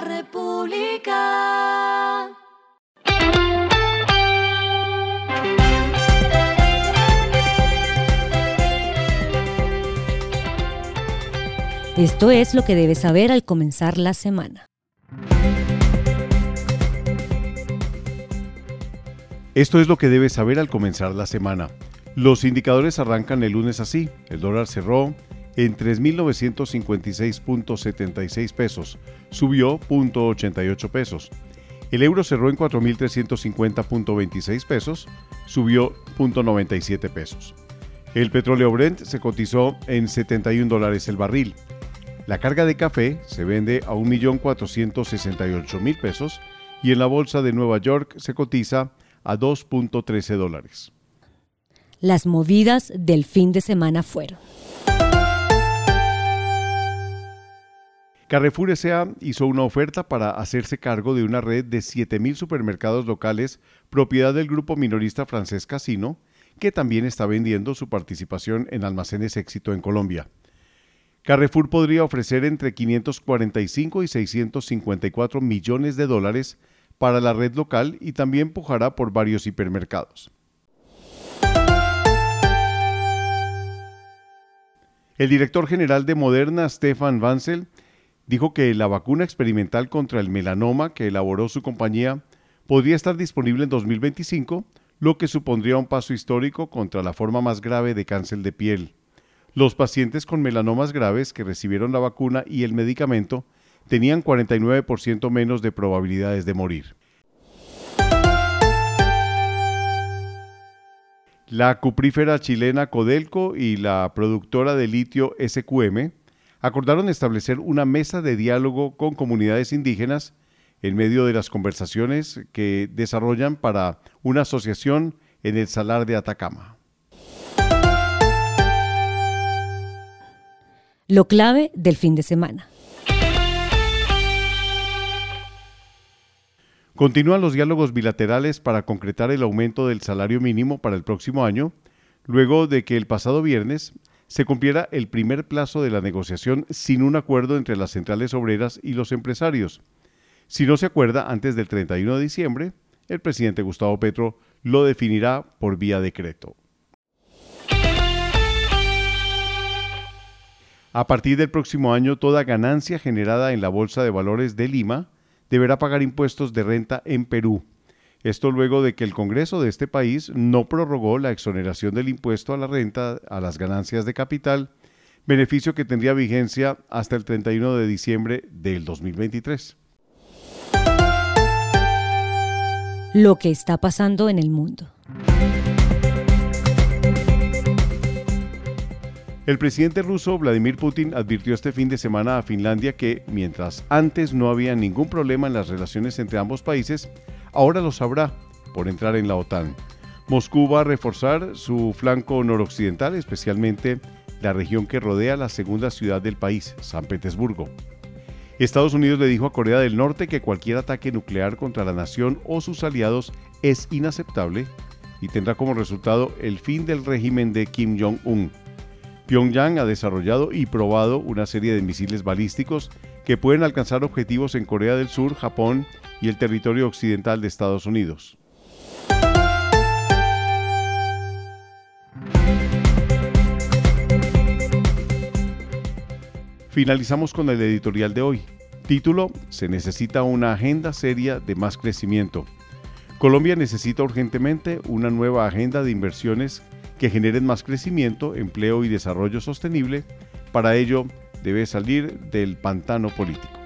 la República. Esto es lo que debes saber al comenzar la semana. Esto es lo que debes saber al comenzar la semana. Los indicadores arrancan el lunes así. El dólar cerró en 3.956.76 pesos, subió 0.88 pesos. El euro cerró en 4.350.26 pesos, subió 0.97 pesos. El petróleo Brent se cotizó en 71 dólares el barril. La carga de café se vende a 1.468.000 pesos y en la bolsa de Nueva York se cotiza a 2.13 dólares. Las movidas del fin de semana fueron. Carrefour S.A. hizo una oferta para hacerse cargo de una red de 7.000 supermercados locales propiedad del grupo minorista francés Casino, que también está vendiendo su participación en Almacenes Éxito en Colombia. Carrefour podría ofrecer entre 545 y 654 millones de dólares para la red local y también pujará por varios hipermercados. El director general de Moderna, Stefan Vansel, dijo que la vacuna experimental contra el melanoma que elaboró su compañía podría estar disponible en 2025, lo que supondría un paso histórico contra la forma más grave de cáncer de piel. Los pacientes con melanomas graves que recibieron la vacuna y el medicamento tenían 49% menos de probabilidades de morir. La cuprífera chilena Codelco y la productora de litio SQM acordaron establecer una mesa de diálogo con comunidades indígenas en medio de las conversaciones que desarrollan para una asociación en el Salar de Atacama. Lo clave del fin de semana. Continúan los diálogos bilaterales para concretar el aumento del salario mínimo para el próximo año, luego de que el pasado viernes se cumpliera el primer plazo de la negociación sin un acuerdo entre las centrales obreras y los empresarios. Si no se acuerda antes del 31 de diciembre, el presidente Gustavo Petro lo definirá por vía decreto. A partir del próximo año, toda ganancia generada en la Bolsa de Valores de Lima deberá pagar impuestos de renta en Perú. Esto luego de que el Congreso de este país no prorrogó la exoneración del impuesto a la renta a las ganancias de capital, beneficio que tendría vigencia hasta el 31 de diciembre del 2023. Lo que está pasando en el mundo. El presidente ruso Vladimir Putin advirtió este fin de semana a Finlandia que, mientras antes no había ningún problema en las relaciones entre ambos países, ahora lo sabrá por entrar en la OTAN. Moscú va a reforzar su flanco noroccidental, especialmente la región que rodea la segunda ciudad del país, San Petersburgo. Estados Unidos le dijo a Corea del Norte que cualquier ataque nuclear contra la nación o sus aliados es inaceptable y tendrá como resultado el fin del régimen de Kim Jong-un. Pyongyang ha desarrollado y probado una serie de misiles balísticos que pueden alcanzar objetivos en Corea del Sur, Japón y el territorio occidental de Estados Unidos. Finalizamos con el editorial de hoy. Título, Se necesita una agenda seria de más crecimiento. Colombia necesita urgentemente una nueva agenda de inversiones que generen más crecimiento, empleo y desarrollo sostenible. Para ello debe salir del pantano político.